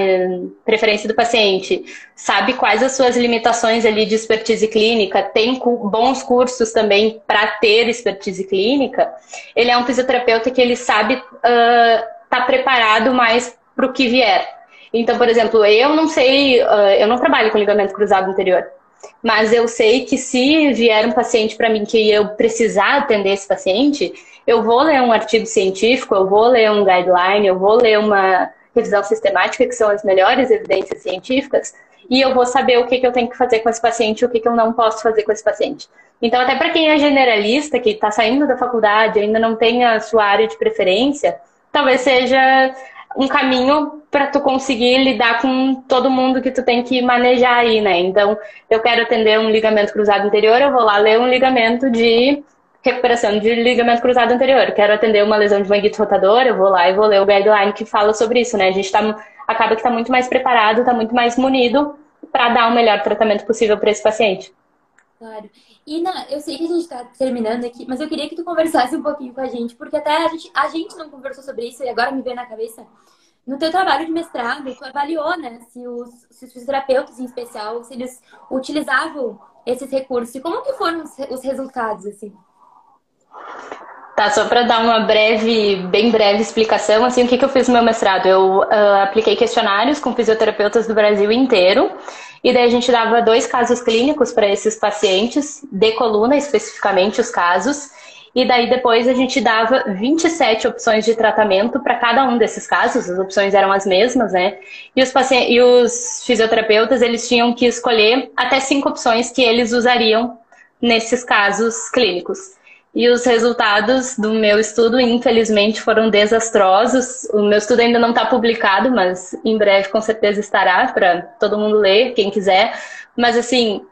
[SPEAKER 2] preferência do paciente, sabe quais as suas limitações ali de expertise clínica, tem bons cursos também para ter expertise clínica, ele é um fisioterapeuta que ele sabe estar uh, tá preparado mais para o que vier. Então, por exemplo, eu não sei, uh, eu não trabalho com ligamento cruzado anterior. Mas eu sei que se vier um paciente para mim que eu precisar atender esse paciente, eu vou ler um artigo científico, eu vou ler um guideline, eu vou ler uma revisão sistemática, que são as melhores evidências científicas, e eu vou saber o que, que eu tenho que fazer com esse paciente e o que, que eu não posso fazer com esse paciente. Então, até para quem é generalista, que está saindo da faculdade, ainda não tem a sua área de preferência, talvez seja um caminho para tu conseguir lidar com todo mundo que tu tem que manejar aí, né? Então, eu quero atender um ligamento cruzado anterior, eu vou lá ler um ligamento de recuperação de ligamento cruzado anterior. Quero atender uma lesão de manguito rotador, eu vou lá e vou ler o guideline que fala sobre isso, né? A gente tá, acaba que está muito mais preparado, está muito mais munido para dar o melhor tratamento possível para esse paciente.
[SPEAKER 1] Claro. Ina, eu sei que a gente está terminando aqui, mas eu queria que tu conversasse um pouquinho com a gente, porque até a gente, a gente não conversou sobre isso e agora me veio na cabeça. No teu trabalho de mestrado, tu avaliou, né, se os, se os fisioterapeutas em especial, se eles utilizavam esses recursos e como que foram os, os resultados, assim?
[SPEAKER 2] Tá, só para dar uma breve, bem breve explicação, assim, o que, que eu fiz no meu mestrado? Eu uh, apliquei questionários com fisioterapeutas do Brasil inteiro e daí a gente dava dois casos clínicos para esses pacientes, de coluna especificamente os casos. E daí depois a gente dava 27 opções de tratamento para cada um desses casos, as opções eram as mesmas, né? E os, e os fisioterapeutas, eles tinham que escolher até cinco opções que eles usariam nesses casos clínicos. E os resultados do meu estudo, infelizmente, foram desastrosos. O meu estudo ainda não está publicado, mas em breve com certeza estará para todo mundo ler, quem quiser. Mas, assim,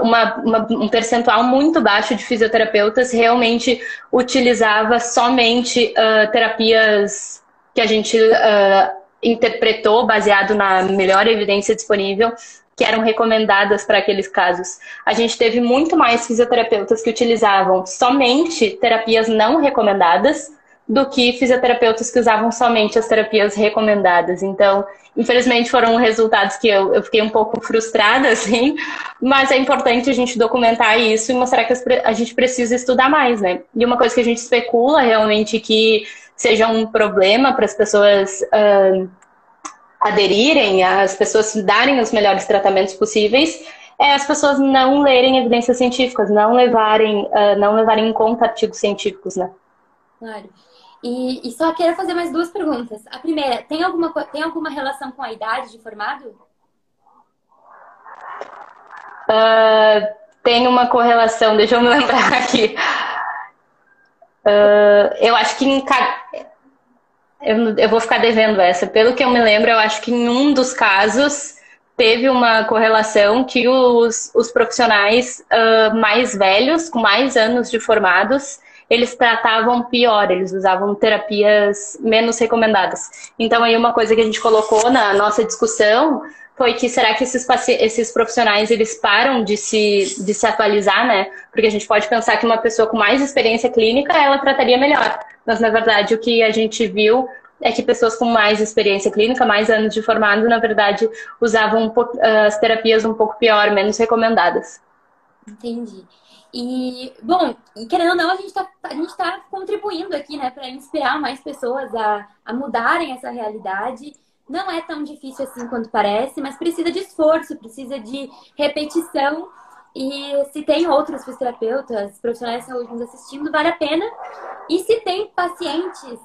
[SPEAKER 2] uma, uma, um percentual muito baixo de fisioterapeutas realmente utilizava somente uh, terapias que a gente uh, interpretou baseado na melhor evidência disponível que eram recomendadas para aqueles casos. A gente teve muito mais fisioterapeutas que utilizavam somente terapias não recomendadas do que fisioterapeutas que usavam somente as terapias recomendadas. Então, infelizmente, foram resultados que eu, eu fiquei um pouco frustrada, assim, mas é importante a gente documentar isso e mostrar que a gente precisa estudar mais, né? E uma coisa que a gente especula realmente que seja um problema para as pessoas uh, aderirem, as pessoas darem os melhores tratamentos possíveis, é as pessoas não lerem evidências científicas, não levarem, uh, não levarem em conta artigos científicos, né?
[SPEAKER 1] Claro. E, e, só quero fazer mais duas perguntas. A primeira, tem alguma, tem alguma relação com a idade de formado?
[SPEAKER 2] Uh, tem uma correlação, deixa eu me lembrar aqui. Uh, eu acho que em cada eu, eu vou ficar devendo essa. Pelo que eu me lembro, eu acho que em um dos casos teve uma correlação que os, os profissionais uh, mais velhos, com mais anos de formados, eles tratavam pior, eles usavam terapias menos recomendadas. Então, aí uma coisa que a gente colocou na nossa discussão foi que será que esses, esses profissionais eles param de se, de se atualizar, né? Porque a gente pode pensar que uma pessoa com mais experiência clínica ela trataria melhor. Mas na verdade o que a gente viu é que pessoas com mais experiência clínica, mais anos de formado, na verdade, usavam um as terapias um pouco pior, menos recomendadas.
[SPEAKER 1] Entendi. E, bom, querendo ou não, a gente está tá contribuindo aqui, né, para inspirar mais pessoas a, a mudarem essa realidade não é tão difícil assim quanto parece, mas precisa de esforço, precisa de repetição. E se tem outros fisioterapeutas, profissionais de saúde nos assistindo, vale a pena. E se tem pacientes,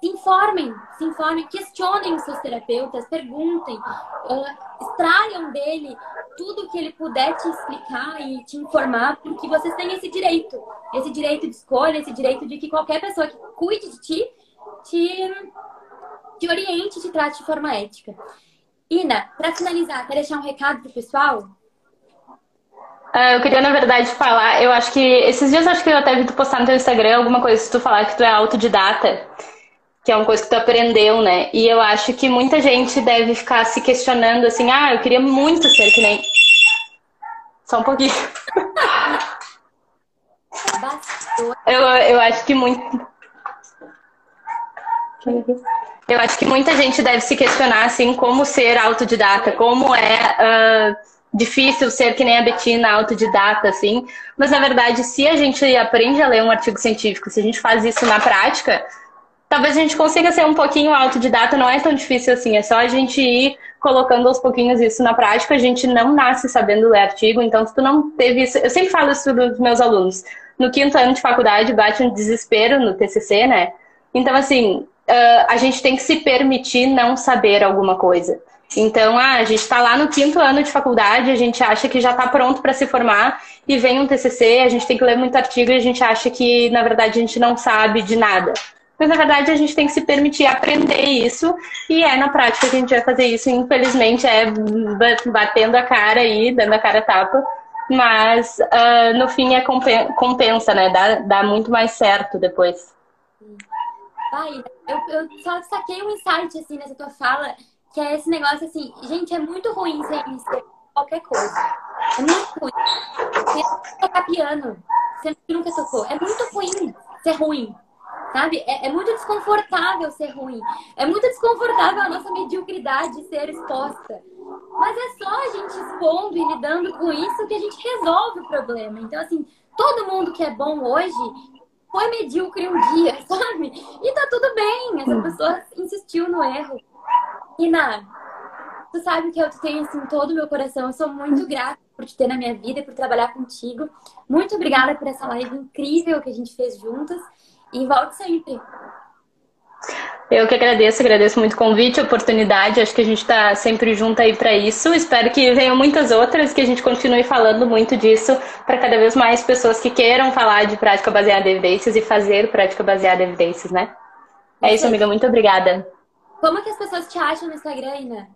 [SPEAKER 1] se informem, se informem, questionem os seus terapeutas, perguntem, uh, extraiam dele tudo que ele puder te explicar e te informar, porque vocês têm esse direito, esse direito de escolha, esse direito de que qualquer pessoa que cuide de ti te te oriente e te trate de forma ética. Ina, para finalizar, quer deixar um recado pro pessoal?
[SPEAKER 2] Uh, eu queria, na verdade, falar, eu acho que esses dias acho que eu até vi tu postar no teu Instagram alguma coisa se tu falar que tu é autodidata. que é uma coisa que tu aprendeu, né? E eu acho que muita gente deve ficar se questionando assim, ah, eu queria muito ser que nem. Só um pouquinho. eu, eu acho que muito. Eu acho que muita gente deve se questionar assim como ser autodidata, como é uh, difícil ser que nem a Betina autodidata, assim. Mas na verdade, se a gente aprende a ler um artigo científico, se a gente faz isso na prática, talvez a gente consiga ser um pouquinho autodidata, não é tão difícil assim, é só a gente ir colocando aos pouquinhos isso na prática, a gente não nasce sabendo ler artigo, então se tu não teve isso, eu sempre falo isso para os meus alunos, no quinto ano de faculdade bate um desespero no TCC, né? Então assim, a gente tem que se permitir não saber alguma coisa. Então, ah, a gente está lá no quinto ano de faculdade, a gente acha que já está pronto para se formar e vem um TCC, a gente tem que ler muito artigo e a gente acha que, na verdade, a gente não sabe de nada. Mas na verdade a gente tem que se permitir aprender isso e é na prática que a gente vai fazer isso. Infelizmente é batendo a cara aí, dando a cara a tapa. Mas uh, no fim é compensa, né? Dá, dá muito mais certo depois.
[SPEAKER 1] Eu, eu só saquei um insight assim nessa tua fala, que é esse negócio assim, gente, é muito ruim ser qualquer coisa. É muito ruim. Você tocar piano, você nunca tocou. É muito ruim ser ruim. Sabe? É, é, muito desconfortável ser ruim. É muito desconfortável a nossa mediocridade ser exposta. Mas é só a gente expondo e lidando com isso que a gente resolve o problema. Então, assim, todo mundo que é bom hoje foi medíocre um dia, sabe? E tá tudo bem. Essa pessoa insistiu no erro. E na tu sabe que eu tenho assim todo o meu coração. Eu sou muito grata por te ter na minha vida e por trabalhar contigo. Muito obrigada por essa live incrível que a gente fez juntas. E volte sempre.
[SPEAKER 2] Eu que agradeço, agradeço muito o convite, a oportunidade. Acho que a gente está sempre junto aí para isso. Espero que venham muitas outras, que a gente continue falando muito disso para cada vez mais pessoas que queiram falar de prática baseada em evidências e fazer prática baseada em evidências, né? É isso, amiga. Muito obrigada.
[SPEAKER 1] Como que as pessoas te acham no Instagram, Ina?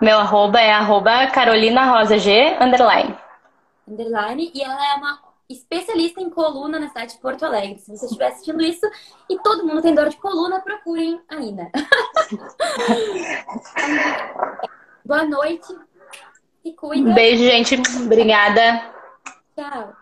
[SPEAKER 2] Meu arroba é arroba Carolina Rosa G, underline.
[SPEAKER 1] Underline. E ela é uma especialista em coluna na cidade de Porto Alegre. Se você estiver assistindo isso e todo mundo tem dor de coluna, procurem ainda. Boa noite. Se cuida.
[SPEAKER 2] Beijo, gente. Obrigada.
[SPEAKER 1] Tchau.